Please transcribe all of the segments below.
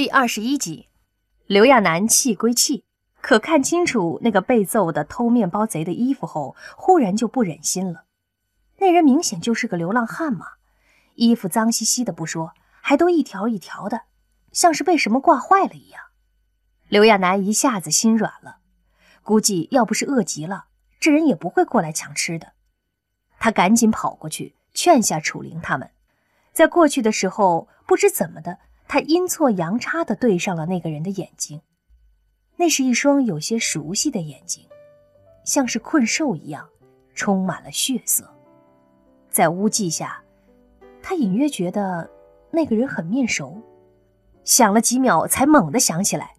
第二十一集，刘亚楠气归气，可看清楚那个被揍的偷面包贼的衣服后，忽然就不忍心了。那人明显就是个流浪汉嘛，衣服脏兮兮的不说，还都一条一条的，像是被什么挂坏了一样。刘亚楠一下子心软了，估计要不是饿极了，这人也不会过来抢吃的。他赶紧跑过去劝下楚灵他们，在过去的时候，不知怎么的。他阴错阳差地对上了那个人的眼睛，那是一双有些熟悉的眼睛，像是困兽一样，充满了血色。在污迹下，他隐约觉得那个人很面熟，想了几秒，才猛地想起来，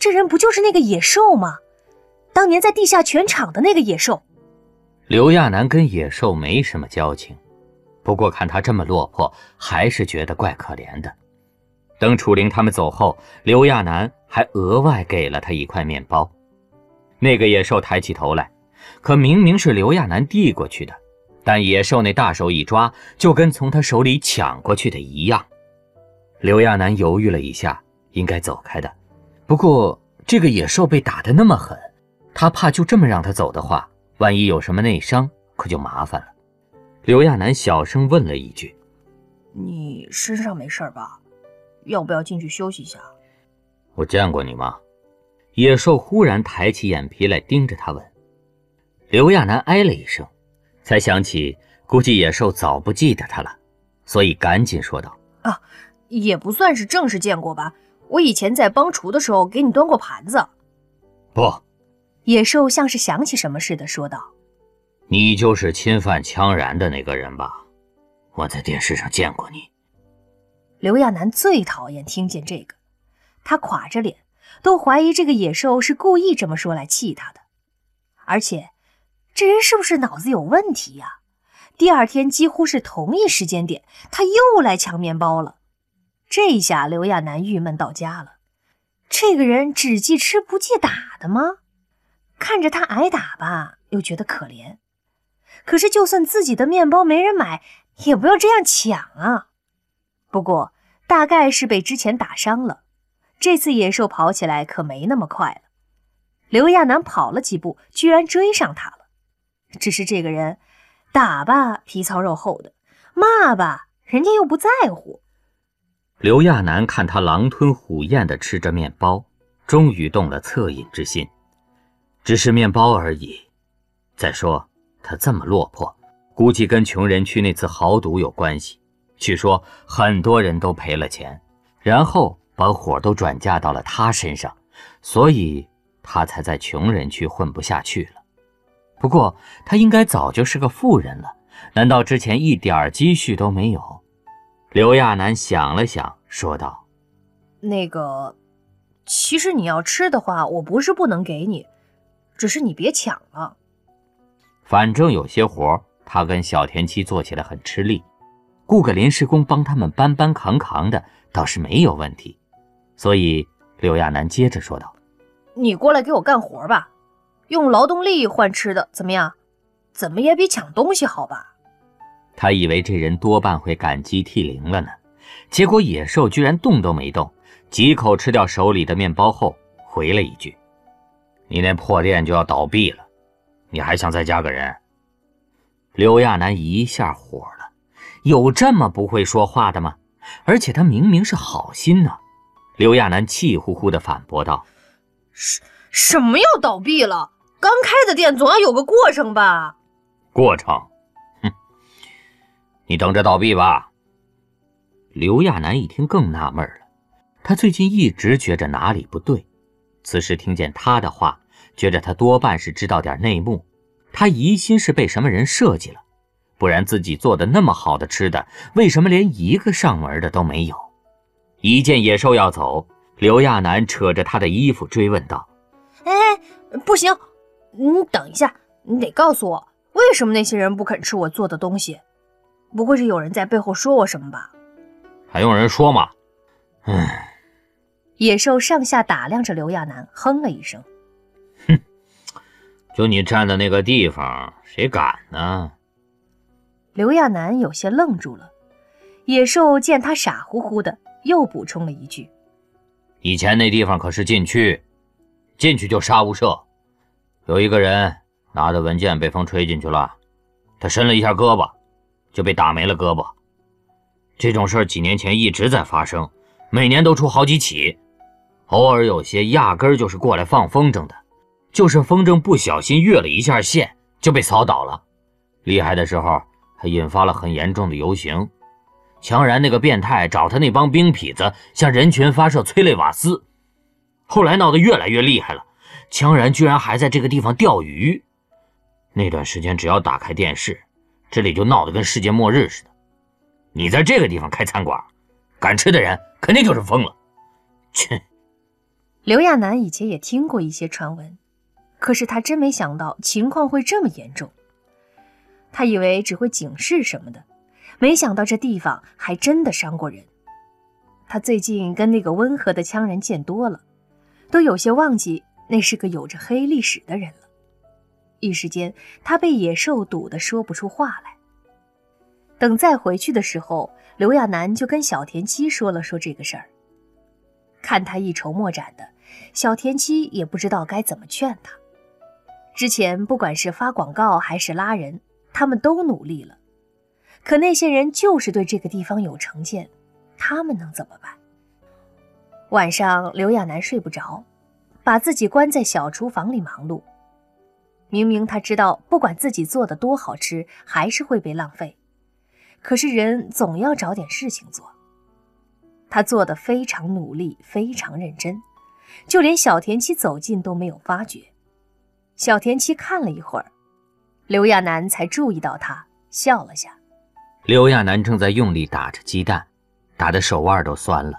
这人不就是那个野兽吗？当年在地下拳场的那个野兽。刘亚楠跟野兽没什么交情，不过看他这么落魄，还是觉得怪可怜的。等楚灵他们走后，刘亚楠还额外给了他一块面包。那个野兽抬起头来，可明明是刘亚楠递过去的，但野兽那大手一抓，就跟从他手里抢过去的一样。刘亚楠犹豫了一下，应该走开的。不过这个野兽被打得那么狠，他怕就这么让他走的话，万一有什么内伤，可就麻烦了。刘亚楠小声问了一句：“你身上没事吧？”要不要进去休息一下？我见过你吗？野兽忽然抬起眼皮来盯着他问。刘亚楠哎了一声，才想起估计野兽早不记得他了，所以赶紧说道：“啊，也不算是正式见过吧。我以前在帮厨的时候给你端过盘子。”不，野兽像是想起什么似的说道：“你就是侵犯羌然的那个人吧？我在电视上见过你。”刘亚楠最讨厌听见这个，他垮着脸，都怀疑这个野兽是故意这么说来气他的。而且，这人是不是脑子有问题呀？第二天几乎是同一时间点，他又来抢面包了。这下刘亚楠郁闷到家了。这个人只记吃不记打的吗？看着他挨打吧，又觉得可怜。可是，就算自己的面包没人买，也不要这样抢啊。不过，大概是被之前打伤了，这次野兽跑起来可没那么快了。刘亚楠跑了几步，居然追上他了。只是这个人，打吧皮糙肉厚的，骂吧人家又不在乎。刘亚楠看他狼吞虎咽地吃着面包，终于动了恻隐之心。只是面包而已。再说他这么落魄，估计跟穷人区那次豪赌有关系。据说很多人都赔了钱，然后把火都转嫁到了他身上，所以他才在穷人区混不下去了。不过他应该早就是个富人了，难道之前一点积蓄都没有？刘亚楠想了想，说道：“那个，其实你要吃的话，我不是不能给你，只是你别抢了。反正有些活他跟小田七做起来很吃力。”雇个临时工帮他们搬搬扛扛的倒是没有问题，所以刘亚楠接着说道：“你过来给我干活吧，用劳动力换吃的怎么样？怎么也比抢东西好吧？”他以为这人多半会感激涕零了呢，结果野兽居然动都没动，几口吃掉手里的面包后回了一句：“你那破店就要倒闭了，你还想再加个人？”刘亚楠一下火了。有这么不会说话的吗？而且他明明是好心呢。刘亚楠气呼呼地反驳道：“什什么要倒闭了？刚开的店总要有个过程吧？”过程？哼，你等着倒闭吧。刘亚楠一听更纳闷了，他最近一直觉着哪里不对，此时听见他的话，觉着他多半是知道点内幕，他疑心是被什么人设计了。不然自己做的那么好的吃的，为什么连一个上门的都没有？一见野兽要走，刘亚楠扯着他的衣服追问道：“哎，不行，你等一下，你得告诉我，为什么那些人不肯吃我做的东西？不会是有人在背后说我什么吧？”还用人说吗？唉，野兽上下打量着刘亚楠，哼了一声：“哼，就你站的那个地方，谁敢呢？”刘亚楠有些愣住了，野兽见他傻乎乎的，又补充了一句：“以前那地方可是禁区，进去就杀无赦。有一个人拿着文件被风吹进去了，他伸了一下胳膊，就被打没了胳膊。这种事几年前一直在发生，每年都出好几起。偶尔有些压根儿就是过来放风筝的，就是风筝不小心越了一下线，就被扫倒了。厉害的时候还引发了很严重的游行。强然那个变态找他那帮兵痞子向人群发射催泪瓦斯，后来闹得越来越厉害了。强然居然还在这个地方钓鱼。那段时间只要打开电视，这里就闹得跟世界末日似的。你在这个地方开餐馆，敢吃的人肯定就是疯了。切！刘亚楠以前也听过一些传闻，可是他真没想到情况会这么严重。他以为只会警示什么的。没想到这地方还真的伤过人。他最近跟那个温和的羌人见多了，都有些忘记那是个有着黑历史的人了。一时间，他被野兽堵得说不出话来。等再回去的时候，刘亚楠就跟小田七说了说这个事儿。看他一筹莫展的，小田七也不知道该怎么劝他。之前不管是发广告还是拉人，他们都努力了。可那些人就是对这个地方有成见，他们能怎么办？晚上，刘亚楠睡不着，把自己关在小厨房里忙碌。明明他知道，不管自己做的多好吃，还是会被浪费。可是人总要找点事情做。他做的非常努力，非常认真，就连小田七走近都没有发觉。小田七看了一会儿，刘亚楠才注意到他，笑了下。刘亚楠正在用力打着鸡蛋，打的手腕都酸了，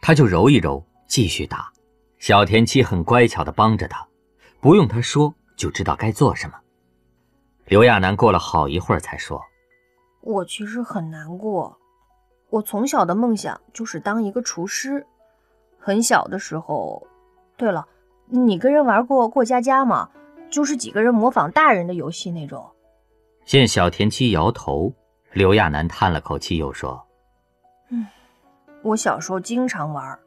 他就揉一揉，继续打。小田七很乖巧地帮着他，不用他说就知道该做什么。刘亚楠过了好一会儿才说：“我其实很难过，我从小的梦想就是当一个厨师。很小的时候，对了，你跟人玩过过家家吗？就是几个人模仿大人的游戏那种。”见小田七摇头。刘亚楠叹了口气，又说：“嗯，我小时候经常玩，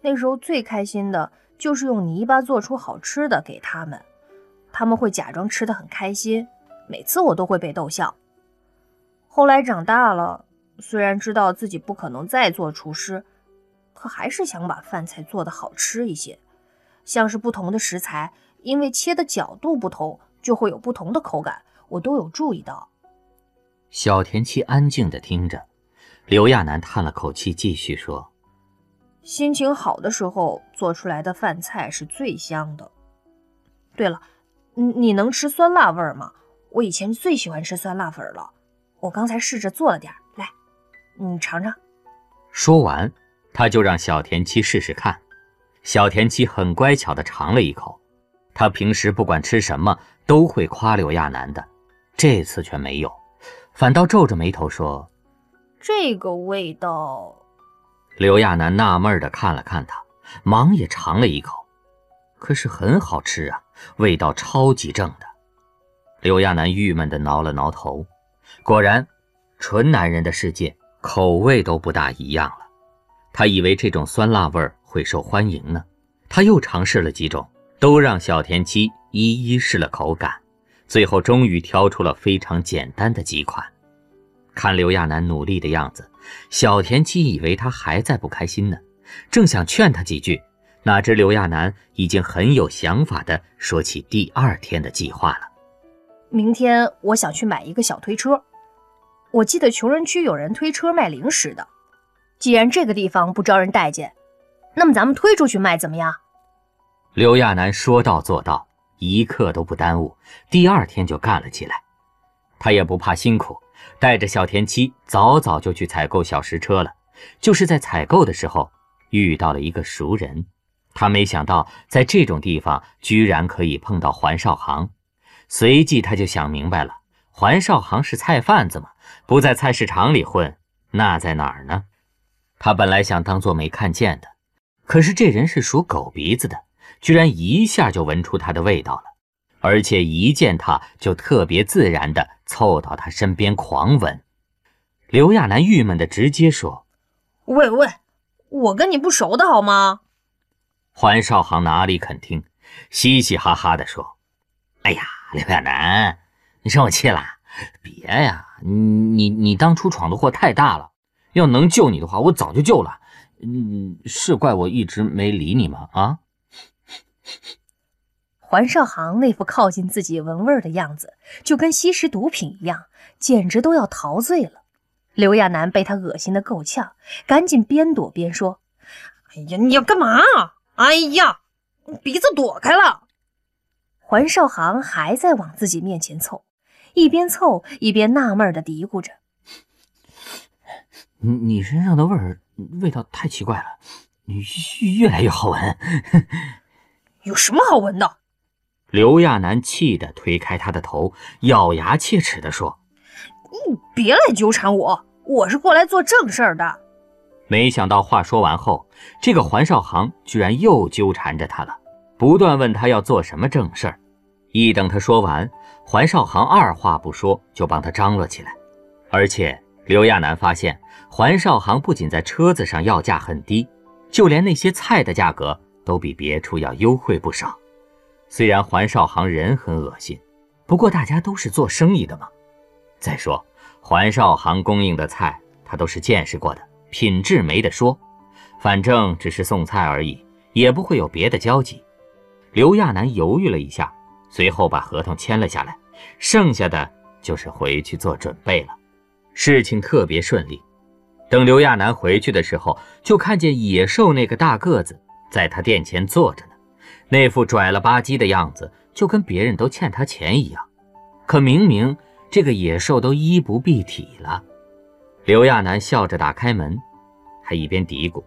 那时候最开心的就是用泥巴做出好吃的给他们，他们会假装吃的很开心，每次我都会被逗笑。后来长大了，虽然知道自己不可能再做厨师，可还是想把饭菜做得好吃一些。像是不同的食材，因为切的角度不同，就会有不同的口感，我都有注意到。”小田七安静地听着，刘亚楠叹了口气，继续说：“心情好的时候做出来的饭菜是最香的。对了，你你能吃酸辣味吗？我以前最喜欢吃酸辣粉了。我刚才试着做了点，来，你尝尝。”说完，他就让小田七试试看。小田七很乖巧地尝了一口。他平时不管吃什么都会夸刘亚楠的，这次却没有。反倒皱着眉头说：“这个味道。”刘亚楠纳闷地看了看他，忙也尝了一口，可是很好吃啊，味道超级正的。刘亚楠郁闷地挠了挠头，果然，纯男人的世界口味都不大一样了。他以为这种酸辣味会受欢迎呢，他又尝试了几种，都让小田七一一试了口感。最后终于挑出了非常简单的几款。看刘亚楠努力的样子，小田七以为他还在不开心呢，正想劝他几句，哪知刘亚楠已经很有想法的说起第二天的计划了。明天我想去买一个小推车，我记得穷人区有人推车卖零食的。既然这个地方不招人待见，那么咱们推出去卖怎么样？刘亚楠说到做到。一刻都不耽误，第二天就干了起来。他也不怕辛苦，带着小田七早早就去采购小石车了。就是在采购的时候遇到了一个熟人，他没想到在这种地方居然可以碰到环少航。随即他就想明白了，环少航是菜贩子嘛，不在菜市场里混，那在哪儿呢？他本来想当做没看见的，可是这人是属狗鼻子的。居然一下就闻出他的味道了，而且一见他就特别自然地凑到他身边狂吻。刘亚楠郁闷地直接说：“喂喂，我跟你不熟的好吗？环少行哪里肯听，嘻嘻哈哈地说：“哎呀，刘亚楠，你生我气了？别呀，你你你当初闯的祸太大了，要能救你的话，我早就救了。嗯，是怪我一直没理你吗？啊？”环少航那副靠近自己闻味儿的样子，就跟吸食毒品一样，简直都要陶醉了。刘亚楠被他恶心的够呛，赶紧边躲边说：“哎呀，你要干嘛？哎呀，鼻子躲开了。”环少航还在往自己面前凑，一边凑一边纳闷的嘀咕着：“你你身上的味儿味道太奇怪了，你越来越好闻。有什么好闻的？”刘亚楠气得推开他的头，咬牙切齿地说：“你别来纠缠我，我是过来做正事儿的。”没想到话说完后，这个环少行居然又纠缠着他了，不断问他要做什么正事儿。一等他说完，环少行二话不说就帮他张罗起来。而且刘亚楠发现，环少行不仅在车子上要价很低，就连那些菜的价格都比别处要优惠不少。虽然环少行人很恶心，不过大家都是做生意的嘛。再说环少行供应的菜，他都是见识过的，品质没得说。反正只是送菜而已，也不会有别的交集。刘亚楠犹豫了一下，随后把合同签了下来，剩下的就是回去做准备了。事情特别顺利。等刘亚楠回去的时候，就看见野兽那个大个子在他店前坐着呢。那副拽了吧唧的样子，就跟别人都欠他钱一样。可明明这个野兽都衣不蔽体了。刘亚楠笑着打开门，还一边嘀咕：“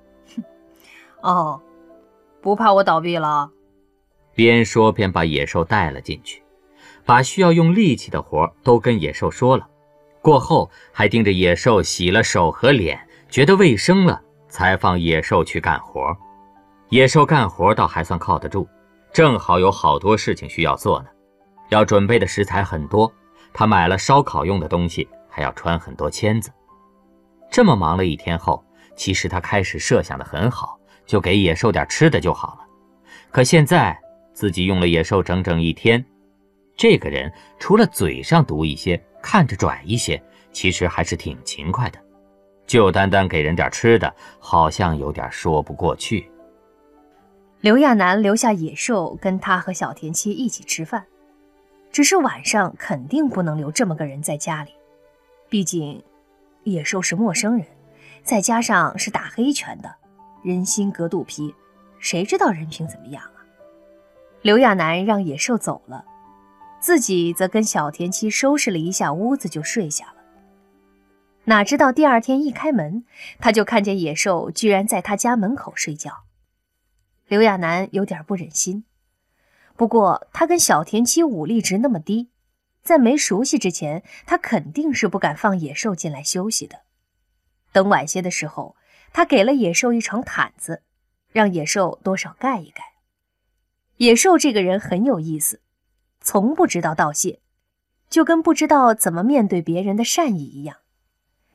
哦，不怕我倒闭了。”边说边把野兽带了进去，把需要用力气的活都跟野兽说了。过后还盯着野兽洗了手和脸，觉得卫生了，才放野兽去干活。野兽干活倒还算靠得住。正好有好多事情需要做呢，要准备的食材很多，他买了烧烤用的东西，还要穿很多签子。这么忙了一天后，其实他开始设想的很好，就给野兽点吃的就好了。可现在自己用了野兽整整一天，这个人除了嘴上毒一些，看着拽一些，其实还是挺勤快的。就单单给人点吃的，好像有点说不过去。刘亚楠留下野兽跟他和小田七一起吃饭，只是晚上肯定不能留这么个人在家里，毕竟野兽是陌生人，再加上是打黑拳的，人心隔肚皮，谁知道人品怎么样啊？刘亚楠让野兽走了，自己则跟小田七收拾了一下屋子就睡下了。哪知道第二天一开门，他就看见野兽居然在他家门口睡觉。刘亚楠有点不忍心，不过他跟小田七武力值那么低，在没熟悉之前，他肯定是不敢放野兽进来休息的。等晚些的时候，他给了野兽一床毯子，让野兽多少盖一盖。野兽这个人很有意思，从不知道道谢，就跟不知道怎么面对别人的善意一样。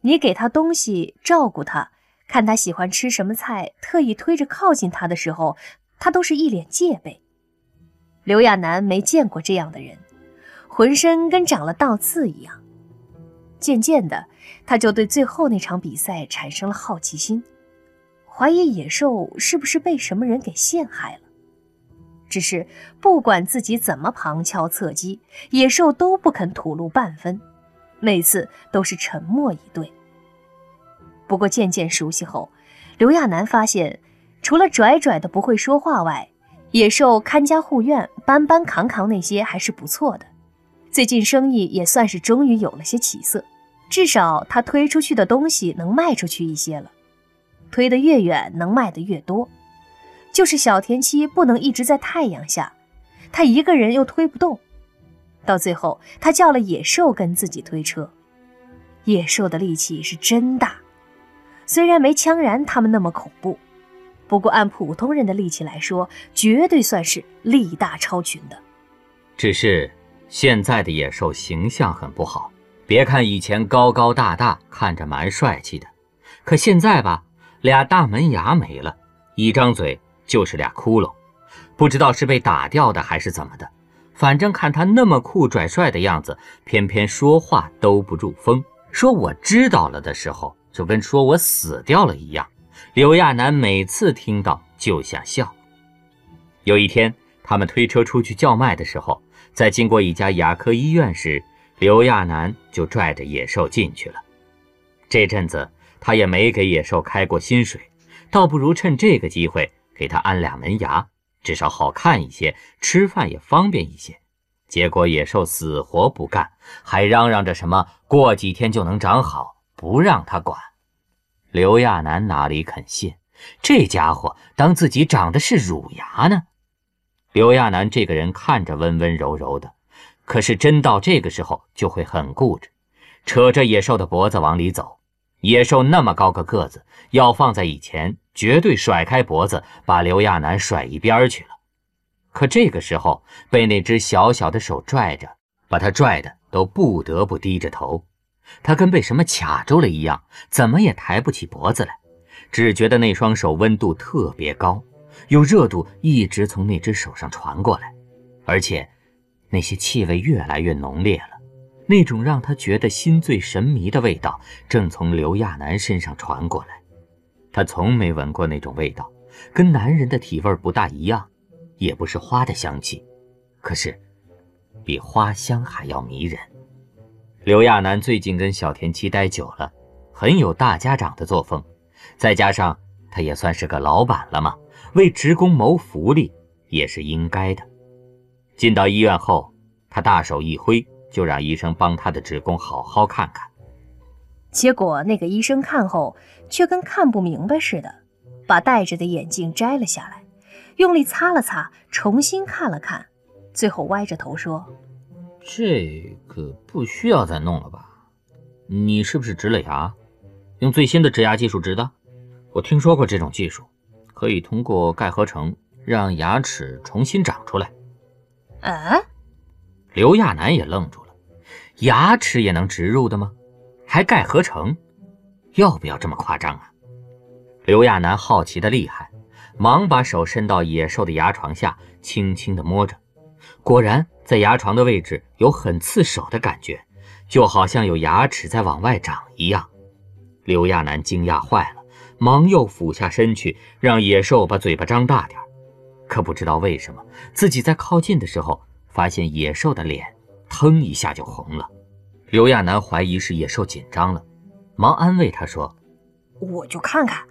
你给他东西，照顾他。看他喜欢吃什么菜，特意推着靠近他的时候，他都是一脸戒备。刘亚楠没见过这样的人，浑身跟长了倒刺一样。渐渐的，他就对最后那场比赛产生了好奇心，怀疑野兽是不是被什么人给陷害了。只是不管自己怎么旁敲侧击，野兽都不肯吐露半分，每次都是沉默以对。不过渐渐熟悉后，刘亚楠发现，除了拽拽的不会说话外，野兽看家护院、搬搬扛扛那些还是不错的。最近生意也算是终于有了些起色，至少他推出去的东西能卖出去一些了。推得越远，能卖得越多。就是小田七不能一直在太阳下，他一个人又推不动。到最后，他叫了野兽跟自己推车。野兽的力气是真大。虽然没枪然他们那么恐怖，不过按普通人的力气来说，绝对算是力大超群的。只是现在的野兽形象很不好，别看以前高高大大，看着蛮帅气的，可现在吧，俩大门牙没了，一张嘴就是俩窟窿，不知道是被打掉的还是怎么的。反正看他那么酷拽帅的样子，偏偏说话兜不住风。说我知道了的时候，就跟说我死掉了一样。刘亚楠每次听到就想笑。有一天，他们推车出去叫卖的时候，在经过一家牙科医院时，刘亚楠就拽着野兽进去了。这阵子他也没给野兽开过薪水，倒不如趁这个机会给他安俩门牙。至少好看一些，吃饭也方便一些。结果野兽死活不干，还嚷嚷着什么过几天就能长好，不让他管。刘亚楠哪里肯信？这家伙当自己长的是乳牙呢？刘亚楠这个人看着温温柔柔的，可是真到这个时候就会很固执，扯着野兽的脖子往里走。野兽那么高个个子，要放在以前。绝对甩开脖子，把刘亚楠甩一边去了。可这个时候被那只小小的手拽着，把他拽的都不得不低着头。他跟被什么卡住了一样，怎么也抬不起脖子来，只觉得那双手温度特别高，有热度一直从那只手上传过来，而且那些气味越来越浓烈了。那种让他觉得心醉神迷的味道正从刘亚楠身上传过来。他从没闻过那种味道，跟男人的体味不大一样，也不是花的香气，可是比花香还要迷人。刘亚楠最近跟小田七待久了，很有大家长的作风，再加上他也算是个老板了嘛，为职工谋福利也是应该的。进到医院后，他大手一挥，就让医生帮他的职工好好看看。结果那个医生看后，却跟看不明白似的，把戴着的眼镜摘了下来，用力擦了擦，重新看了看，最后歪着头说：“这个不需要再弄了吧？你是不是植了牙？用最新的植牙技术植的？我听说过这种技术，可以通过钙合成让牙齿重新长出来。”啊！刘亚楠也愣住了，牙齿也能植入的吗？还钙合成，要不要这么夸张啊？刘亚楠好奇的厉害，忙把手伸到野兽的牙床下，轻轻的摸着，果然在牙床的位置有很刺手的感觉，就好像有牙齿在往外长一样。刘亚楠惊讶坏了，忙又俯下身去，让野兽把嘴巴张大点可不知道为什么，自己在靠近的时候，发现野兽的脸腾一下就红了。刘亚楠怀疑是野兽紧张了，忙安慰他说：“我就看看。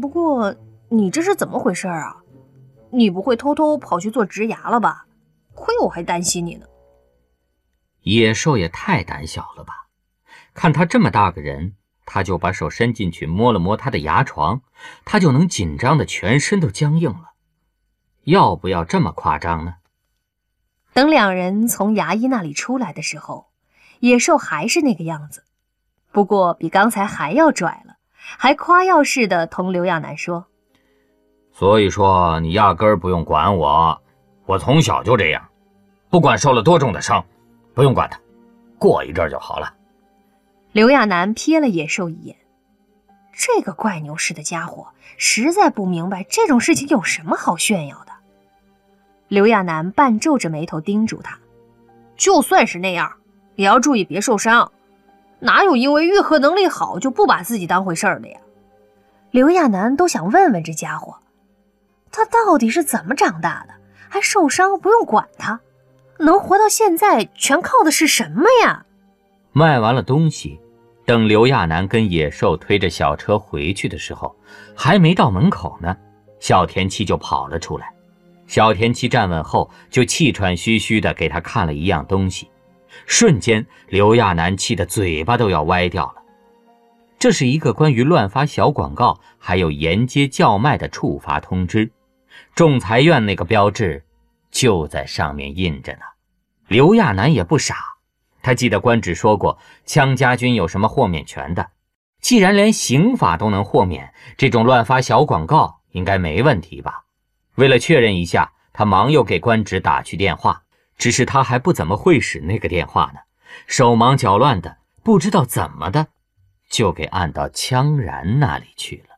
不过你这是怎么回事啊？你不会偷偷跑去做植牙了吧？亏我还担心你呢。”野兽也太胆小了吧！看他这么大个人，他就把手伸进去摸了摸他的牙床，他就能紧张的全身都僵硬了。要不要这么夸张呢？等两人从牙医那里出来的时候。野兽还是那个样子，不过比刚才还要拽了，还夸耀似的同刘亚楠说：“所以说你压根儿不用管我，我从小就这样，不管受了多重的伤，不用管他，过一阵就好了。”刘亚楠瞥了野兽一眼，这个怪牛似的家伙实在不明白这种事情有什么好炫耀的。刘亚楠半皱着眉头叮嘱他：“就算是那样。”也要注意别受伤，哪有因为愈合能力好就不把自己当回事儿的呀？刘亚楠都想问问这家伙，他到底是怎么长大的，还受伤不用管他，能活到现在全靠的是什么呀？卖完了东西，等刘亚楠跟野兽推着小车回去的时候，还没到门口呢，小田七就跑了出来。小田七站稳后，就气喘吁吁地给他看了一样东西。瞬间，刘亚楠气得嘴巴都要歪掉了。这是一个关于乱发小广告还有沿街叫卖的处罚通知，仲裁院那个标志就在上面印着呢。刘亚楠也不傻，他记得官职说过，枪家军有什么豁免权的。既然连刑法都能豁免，这种乱发小广告应该没问题吧？为了确认一下，他忙又给官职打去电话。只是他还不怎么会使那个电话呢，手忙脚乱的，不知道怎么的，就给按到羌然那里去了。